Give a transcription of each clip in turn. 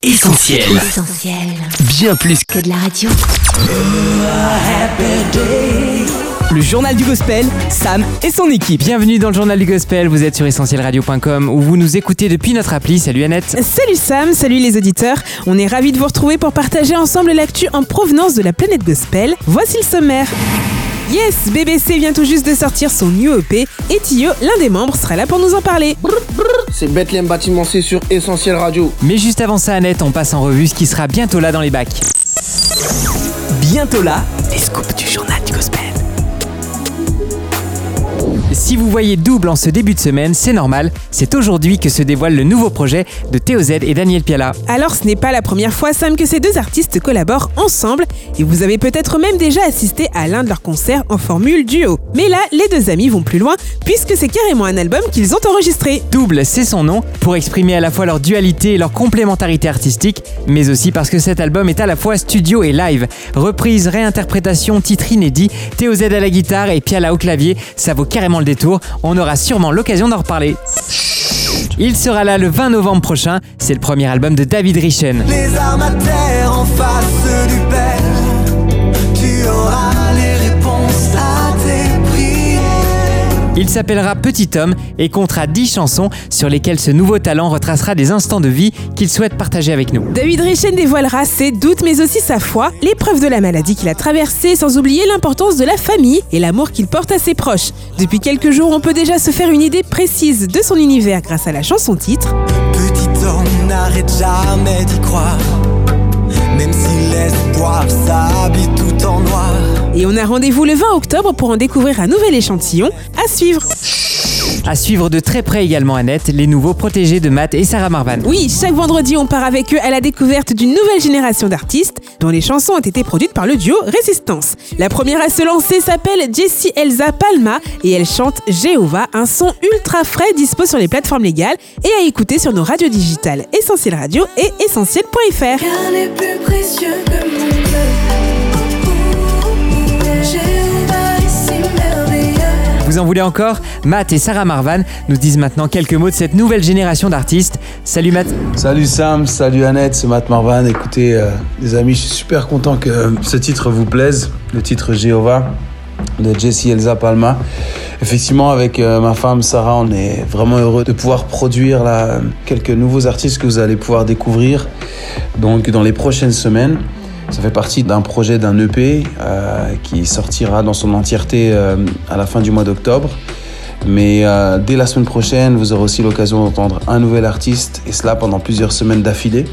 Essentiel. Essentiel. Bien plus Que de la radio. Le journal du gospel, Sam et son équipe. Bienvenue dans le journal du gospel, vous êtes sur essentielradio.com où vous nous écoutez depuis notre appli. Salut Annette. Salut Sam, salut les auditeurs. On est ravis de vous retrouver pour partager ensemble l'actu en provenance de la planète gospel. Voici le sommaire. Yes, BBC vient tout juste de sortir son new EP et Tio, l'un des membres, sera là pour nous en parler. C'est Bethlehem Bâtiment C sur Essentiel Radio. Mais juste avant ça Annette, on passe en revue ce qui sera bientôt là dans les bacs. Bientôt là, les scoops du journal du gospel. Si vous voyez double en ce début de semaine, c'est normal, c'est aujourd'hui que se dévoile le nouveau projet de Théo Z et Daniel Piala. Alors ce n'est pas la première fois Sam que ces deux artistes collaborent ensemble et vous avez peut-être même déjà assisté à l'un de leurs concerts en formule duo. Mais là, les deux amis vont plus loin puisque c'est carrément un album qu'ils ont enregistré. Double, c'est son nom, pour exprimer à la fois leur dualité et leur complémentarité artistique, mais aussi parce que cet album est à la fois studio et live. Reprise, réinterprétation, titre inédit, Théo Z à la guitare et Piala au clavier, ça vaut carrément le détour, on aura sûrement l'occasion d'en reparler. Il sera là le 20 novembre prochain, c'est le premier album de David Richen. Les en face du Père. Il s'appellera Petit Homme et comptera 10 chansons sur lesquelles ce nouveau talent retracera des instants de vie qu'il souhaite partager avec nous. David Richen dévoilera ses doutes mais aussi sa foi, l'épreuve de la maladie qu'il a traversée sans oublier l'importance de la famille et l'amour qu'il porte à ses proches. Depuis quelques jours, on peut déjà se faire une idée précise de son univers grâce à la chanson titre. Petit homme, n'arrête jamais d'y croire. Même si l'espoir s'habille tout en noir. Et on a rendez-vous le 20 octobre pour en découvrir un nouvel échantillon à suivre. À suivre de très près également Annette, les nouveaux protégés de Matt et Sarah Marvan. Oui, chaque vendredi, on part avec eux à la découverte d'une nouvelle génération d'artistes dont les chansons ont été produites par le duo Résistance. La première à se lancer s'appelle Jessie Elsa Palma et elle chante Jéhovah, un son ultra frais dispo sur les plateformes légales et à écouter sur nos radios digitales Essentiel Radio et essentiel.fr. Vous en voulez encore Matt et Sarah Marvan nous disent maintenant quelques mots de cette nouvelle génération d'artistes. Salut Matt. Salut Sam, salut Annette, c'est Matt Marvan. Écoutez, euh, les amis, je suis super content que euh, ce titre vous plaise, le titre Jéhovah de Jessie Elsa Palma. Effectivement, avec euh, ma femme Sarah, on est vraiment heureux de pouvoir produire là, quelques nouveaux artistes que vous allez pouvoir découvrir donc dans les prochaines semaines. Ça fait partie d'un projet d'un EP euh, qui sortira dans son entièreté euh, à la fin du mois d'octobre. Mais euh, dès la semaine prochaine, vous aurez aussi l'occasion d'entendre un nouvel artiste, et cela pendant plusieurs semaines d'affilée.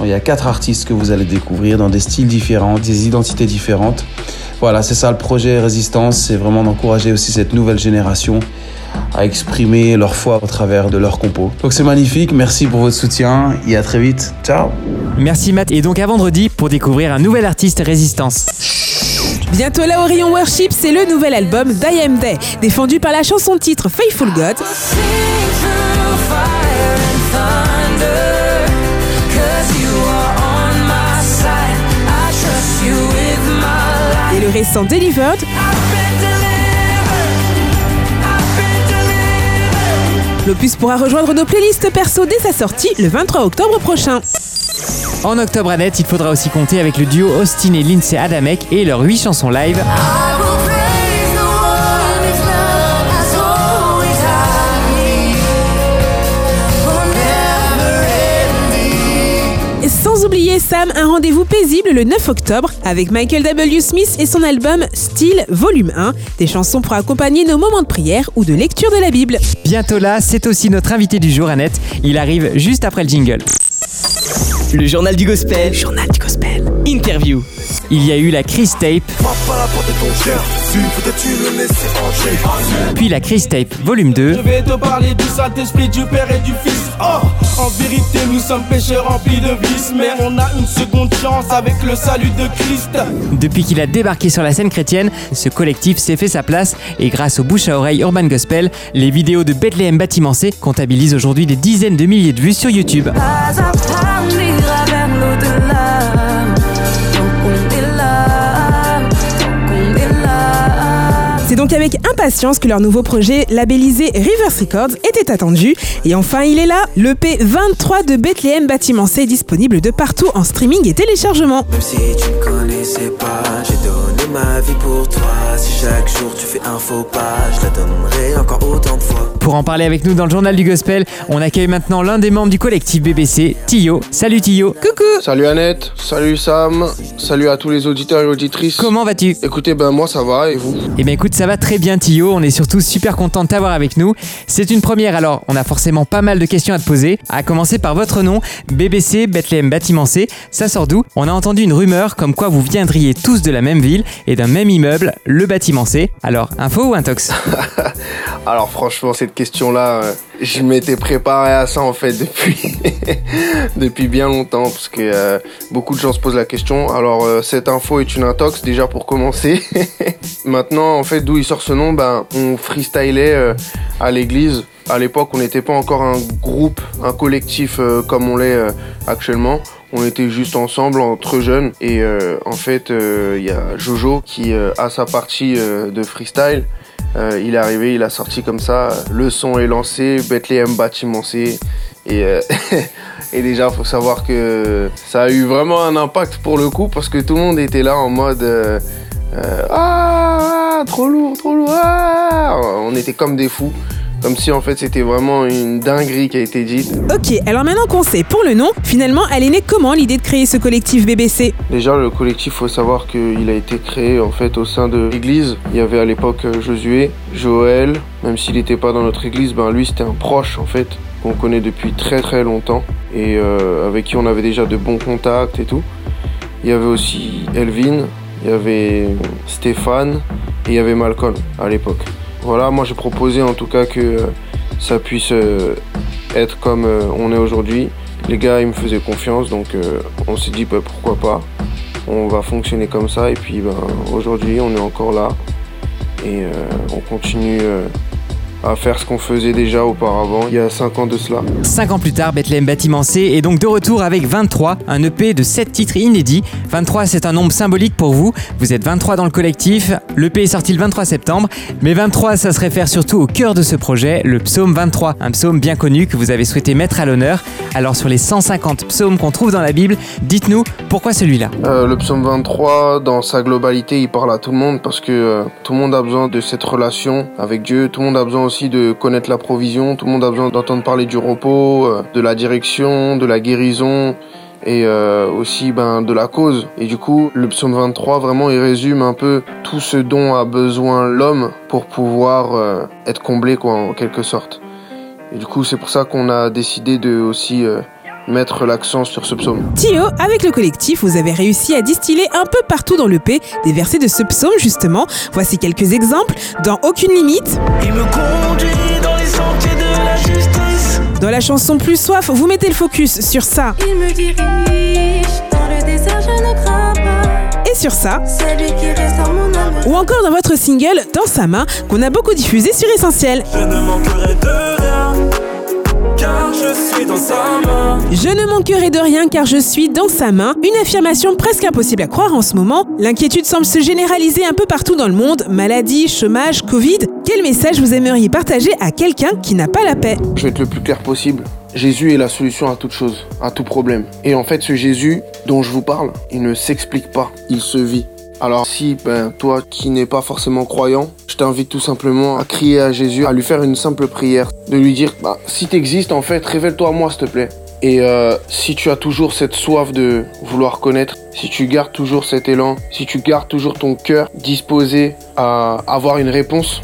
Il y a quatre artistes que vous allez découvrir dans des styles différents, des identités différentes. Voilà, c'est ça le projet Résistance, c'est vraiment d'encourager aussi cette nouvelle génération à exprimer leur foi au travers de leurs compos. Donc c'est magnifique, merci pour votre soutien et à très vite. Ciao Merci Matt et donc à vendredi pour découvrir un nouvel artiste Résistance. Bientôt là, Orion Worship, c'est le nouvel album d'I Am Day, défendu par la chanson titre Faithful God. Sing through fire and l'opus pourra rejoindre nos playlists perso dès sa sortie le 23 octobre prochain. En octobre Annette, il faudra aussi compter avec le duo Austin et Lindsay Adamek et leurs 8 chansons live. Sans oublier Sam, un rendez-vous paisible le 9 octobre avec Michael W. Smith et son album Style Volume 1, des chansons pour accompagner nos moments de prière ou de lecture de la Bible. Bientôt là, c'est aussi notre invité du jour Annette. Il arrive juste après le jingle. Le journal du gospel. journal du gospel. Interview. Il y a eu la Chris Tape, puis la Chris Tape volume 2. Je vais te parler du Saint-Esprit, du Père et du Fils. Oh, en vérité, nous sommes pécheurs remplis de vices, mais on a une seconde chance avec le salut de Christ. Depuis qu'il a débarqué sur la scène chrétienne, ce collectif s'est fait sa place et grâce au bouche à oreille Urban Gospel, les vidéos de Bethlehem Bâtiment C comptabilisent aujourd'hui des dizaines de milliers de vues sur YouTube. C'est donc avec impatience que leur nouveau projet labellisé Rivers Records était attendu. Et enfin, il est là, le P23 de Bethléem Bâtiment C disponible de partout en streaming et téléchargement. Même si tu me connaissais pas, j'ai donné ma vie pour toi. Si chaque jour tu fais un faux pas, je la donnerai encore autant de fois. Pour en parler avec nous dans le journal du gospel, on accueille maintenant l'un des membres du collectif BBC, Tio. Salut Tio. Coucou. Salut Annette, salut Sam, salut à tous les auditeurs et auditrices. Comment vas-tu? Écoutez, ben moi ça va et vous? Eh bien écoute, ça va très bien Tio, on est surtout super content de t'avoir avec nous. C'est une première. Alors, on a forcément pas mal de questions à te poser, à commencer par votre nom, BBC Bethléem Bâtiment C, ça sort d'où? On a entendu une rumeur comme quoi vous viendriez tous de la même ville et d'un même immeuble, le Bâtiment C. Alors, info ou intox? Alors franchement cette question là, je m'étais préparé à ça en fait depuis depuis bien longtemps parce que euh, beaucoup de gens se posent la question. Alors euh, cette info est une intox déjà pour commencer. Maintenant en fait d'où il sort ce nom, ben on freestylait euh, à l'église. À l'époque on n'était pas encore un groupe, un collectif euh, comme on l'est euh, actuellement. On était juste ensemble entre jeunes et euh, en fait euh, il y a Jojo qui euh, a sa partie euh, de freestyle. Euh, il est arrivé, il a sorti comme ça, le son est lancé, Bethléem bâtiment C. Et, déjà, faut savoir que ça a eu vraiment un impact pour le coup parce que tout le monde était là en mode euh, euh, ah trop lourd, trop lourd. ah On était comme des fous, comme si en fait c'était vraiment une dinguerie qui a été dite. Ok, alors maintenant qu'on sait pour le nom, finalement, elle est née comment l'idée de créer ce collectif BBC Déjà, le collectif, faut savoir qu'il a été créé en fait au sein de l'église. Il y avait à l'époque Josué, Joël, même s'il n'était pas dans notre église, ben lui c'était un proche en fait qu'on connaît depuis très très longtemps et euh, avec qui on avait déjà de bons contacts et tout. Il y avait aussi Elvin, il y avait Stéphane et il y avait Malcolm à l'époque. Voilà, moi j'ai proposé en tout cas que euh, ça puisse euh, être comme euh, on est aujourd'hui. Les gars, ils me faisaient confiance, donc on s'est dit bah, pourquoi pas. On va fonctionner comme ça et puis ben, aujourd'hui on est encore là et on continue à faire ce qu'on faisait déjà auparavant il y a 5 ans de cela. Cinq ans plus tard, Bethléem Bâtiment C est donc de retour avec 23, un EP de 7 titres inédits. 23, c'est un nombre symbolique pour vous. Vous êtes 23 dans le collectif. L'EP est sorti le 23 septembre. Mais 23, ça se réfère surtout au cœur de ce projet, le psaume 23. Un psaume bien connu que vous avez souhaité mettre à l'honneur. Alors, sur les 150 psaumes qu'on trouve dans la Bible, dites-nous pourquoi celui-là? Euh, le psaume 23, dans sa globalité, il parle à tout le monde parce que euh, tout le monde a besoin de cette relation avec Dieu. Tout le monde a besoin aussi de connaître la provision. Tout le monde a besoin d'entendre parler du repos, euh, de la direction, de la guérison et euh, aussi ben, de la cause. Et du coup, le psaume 23, vraiment, il résume un peu tout ce dont a besoin l'homme pour pouvoir euh, être comblé, quoi, en quelque sorte. Et du coup, c'est pour ça qu'on a décidé de aussi mettre l'accent sur ce psaume. Tio, avec le collectif, vous avez réussi à distiller un peu partout dans le P des versets de ce psaume justement. Voici quelques exemples. Dans Aucune limite, Il me conduit dans les sentiers de la justice. dans la chanson Plus soif, vous mettez le focus sur ça Il me dirige dans le désert, je ne crains pas. et sur ça. C'est lui qui restaure mon âme. Ou encore dans votre single Dans sa main, qu'on a beaucoup diffusé sur Essentiel. Je ne manquerai de rien, car je suis dans sa main. Je ne manquerai de rien car je suis dans sa main. Une affirmation presque impossible à croire en ce moment. L'inquiétude semble se généraliser un peu partout dans le monde. Maladie, chômage, Covid. Quel message vous aimeriez partager à quelqu'un qui n'a pas la paix? Je vais être le plus clair possible. Jésus est la solution à toute chose, à tout problème. Et en fait, ce Jésus dont je vous parle, il ne s'explique pas, il se vit. Alors si, ben, toi qui n'es pas forcément croyant, je t'invite tout simplement à crier à Jésus, à lui faire une simple prière, de lui dire, bah, si t'existes en fait, révèle-toi à moi s'il te plaît. Et euh, si tu as toujours cette soif de vouloir connaître, si tu gardes toujours cet élan, si tu gardes toujours ton cœur disposé à avoir une réponse,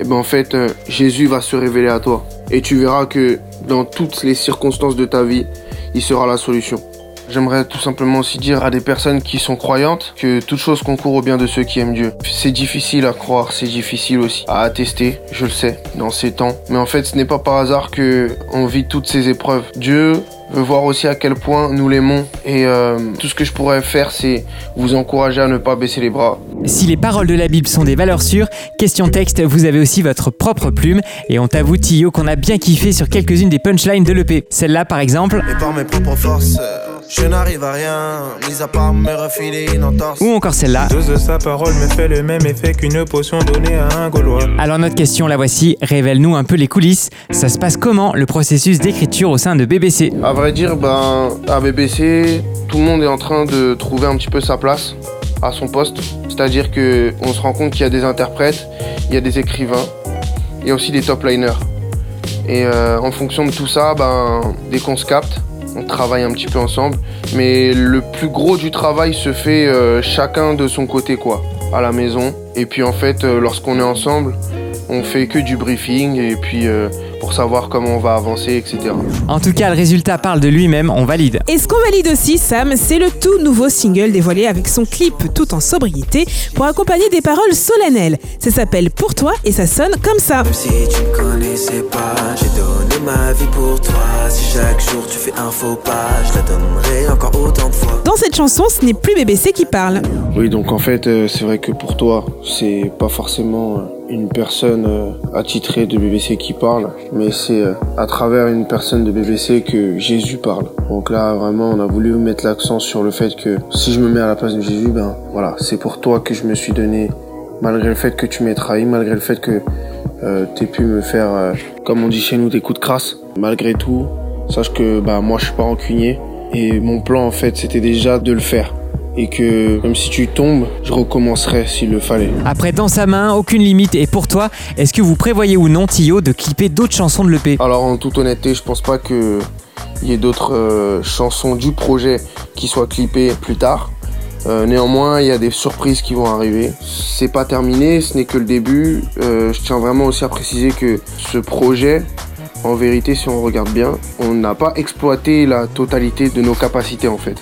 et ben en fait, euh, Jésus va se révéler à toi. Et tu verras que dans toutes les circonstances de ta vie, il sera la solution. J'aimerais tout simplement aussi dire à des personnes qui sont croyantes que toute chose concourt au bien de ceux qui aiment Dieu. C'est difficile à croire, c'est difficile aussi à attester, je le sais, dans ces temps. Mais en fait, ce n'est pas par hasard que on vit toutes ces épreuves. Dieu veut voir aussi à quel point nous l'aimons. Et euh, tout ce que je pourrais faire, c'est vous encourager à ne pas baisser les bras. Si les paroles de la Bible sont des valeurs sûres, question texte, vous avez aussi votre propre plume. Et on t'avoue, Tio, qu'on a bien kiffé sur quelques-unes des punchlines de l'EP. Celle-là, par exemple. Et par mes propres forces, euh, Je n'arrive à rien, mis à part me refiler une entorse. Ou encore celle-là. Dose de sa parole me fait le même effet qu'une potion donnée à un Gaulois. Alors notre question, la voici, révèle-nous un peu les coulisses. Ça se passe comment le processus d'écriture au sein de BBC À vrai dire, ben, à BBC, tout le monde est en train de trouver un petit peu sa place à son poste. C'est-à-dire que on se rend compte qu'il y a des interprètes, il y a des écrivains, il y a aussi des top liners. Et euh, en fonction de tout ça, ben, dès qu'on se capte, on travaille un petit peu ensemble. Mais le plus gros du travail se fait euh, chacun de son côté, quoi, à la maison. Et puis en fait, euh, lorsqu'on est ensemble, on fait que du briefing et puis euh, pour savoir comment on va avancer, etc. En tout cas, le résultat parle de lui-même, on valide. Et ce qu'on valide aussi, Sam, c'est le tout nouveau single dévoilé avec son clip tout en sobriété pour accompagner des paroles solennelles. Ça s'appelle Pour toi et ça sonne comme ça. Même si tu me connaissais pas, j'ai donné ma vie pour toi. Si chaque jour tu fais un faux pas, je la donnerai encore autant de fois. Dans cette chanson, ce n'est plus BBC qui parle. Oui, donc en fait, euh, c'est vrai que pour toi, c'est pas forcément euh, une personne euh, attitrée de BBC qui parle, mais c'est euh, à travers une personne de BBC que Jésus parle. Donc là, vraiment, on a voulu mettre l'accent sur le fait que si je me mets à la place de Jésus, ben voilà, c'est pour toi que je me suis donné, malgré le fait que tu m'aies trahi, malgré le fait que euh, t'aies pu me faire, euh, comme on dit chez nous, des coups de crasse. Malgré tout, sache que bah moi, je suis pas rancunier et mon plan en fait, c'était déjà de le faire. Et que même si tu tombes, je recommencerai s'il le fallait. Après Dans sa main, aucune limite. Et pour toi, est-ce que vous prévoyez ou non, Tio, de clipper d'autres chansons de l'EP Alors en toute honnêteté, je pense pas que il y ait d'autres euh, chansons du projet qui soient clippées plus tard. Euh, néanmoins, il y a des surprises qui vont arriver. C'est pas terminé, ce n'est que le début. Euh, je tiens vraiment aussi à préciser que ce projet, en vérité, si on regarde bien, on n'a pas exploité la totalité de nos capacités en fait.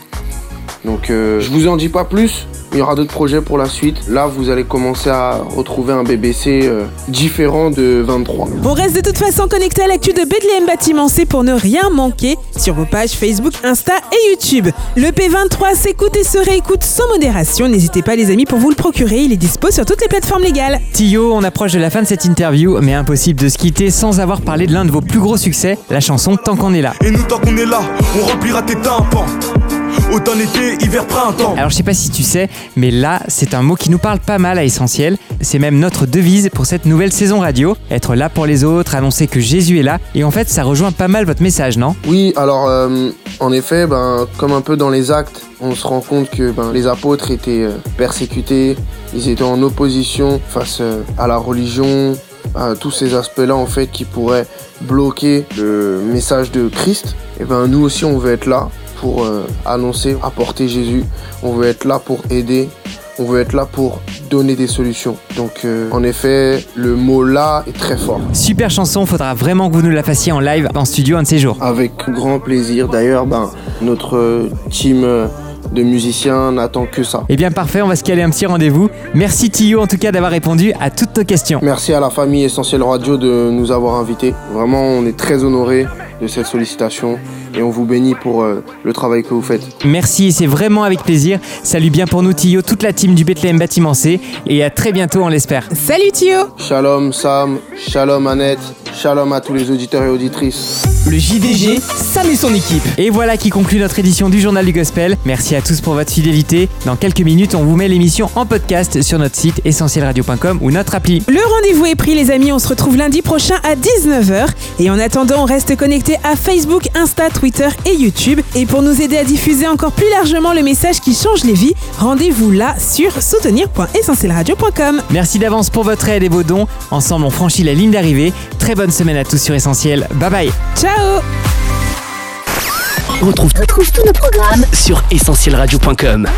Donc euh, je vous en dis pas plus. Il y aura d'autres projets pour la suite. Là, vous allez commencer à retrouver un BBC euh, différent de 23. On reste de toute façon connecté à l'actu de Bethléem Bâtiment C pour ne rien manquer sur vos pages Facebook, Insta et YouTube. Le P23 s'écoute et se réécoute sans modération. N'hésitez pas les amis pour vous le procurer, il est dispo sur toutes les plateformes légales. Tio, on approche de la fin de cette interview, mais impossible de se quitter sans avoir parlé de l'un de vos plus gros succès, la chanson Tant qu'on est là. Et nous, tant qu'on est là, on remplira tes tympans. Autant été, hiver, printemps. Alors je sais pas si tu sais, mais là, c'est un mot qui nous parle pas mal à Essentiel. C'est même notre devise pour cette nouvelle saison radio. Être là pour les autres, annoncer que Jésus est là. Et en fait, ça rejoint pas mal votre message, non? Oui, alors euh, en effet, ben, comme un peu dans les actes, on se rend compte que ben, les apôtres étaient euh, persécutés, ils étaient en opposition face euh, à la religion, à tous ces aspects-là en fait qui pourraient bloquer le message de Christ. Et ben nous aussi, on veut être là pour euh, annoncer, apporter Jésus. On veut être là pour aider. On veut être là pour donner des solutions. Donc euh, en effet, le mot là est très fort. Super chanson, faudra vraiment que vous nous la fassiez en live en studio un de ces jours. Avec grand plaisir. D'ailleurs, ben, notre team euh, de musiciens n'attend que ça. Eh bien parfait, on va se caler un petit rendez-vous. Merci Tio en tout cas d'avoir répondu à toutes nos questions. Merci à la famille Essentiel Radio de nous avoir invités. Vraiment, on est très honorés de cette sollicitation et on vous bénit pour euh, le travail que vous faites. Merci c'est vraiment avec plaisir. Salut bien pour nous Tio, toute la team du Bethléem Bâtiment C et à très bientôt on l'espère. Salut Tio Shalom Sam, shalom Annette, shalom à tous les auditeurs et auditrices. Le JDG, Sam et son équipe. Et voilà qui conclut notre édition du Journal du Gospel. Merci à tous pour votre fidélité. Dans quelques minutes, on vous met l'émission en podcast sur notre site essentielradio.com ou notre appli. Le rendez-vous est pris les amis, on se retrouve lundi prochain à 19h. Et en attendant, on reste connecté à Facebook, Insta, Twitter et YouTube. Et pour nous aider à diffuser encore plus largement le message qui change les vies, rendez-vous là sur soutenir.essentielradio.com. Merci d'avance pour votre aide et vos dons. Ensemble, on franchit la ligne d'arrivée. Très bonne semaine à tous sur Essentiel. Bye bye. Ciao On retrouve, Retrouve tous nos programmes sur essentielradio.com.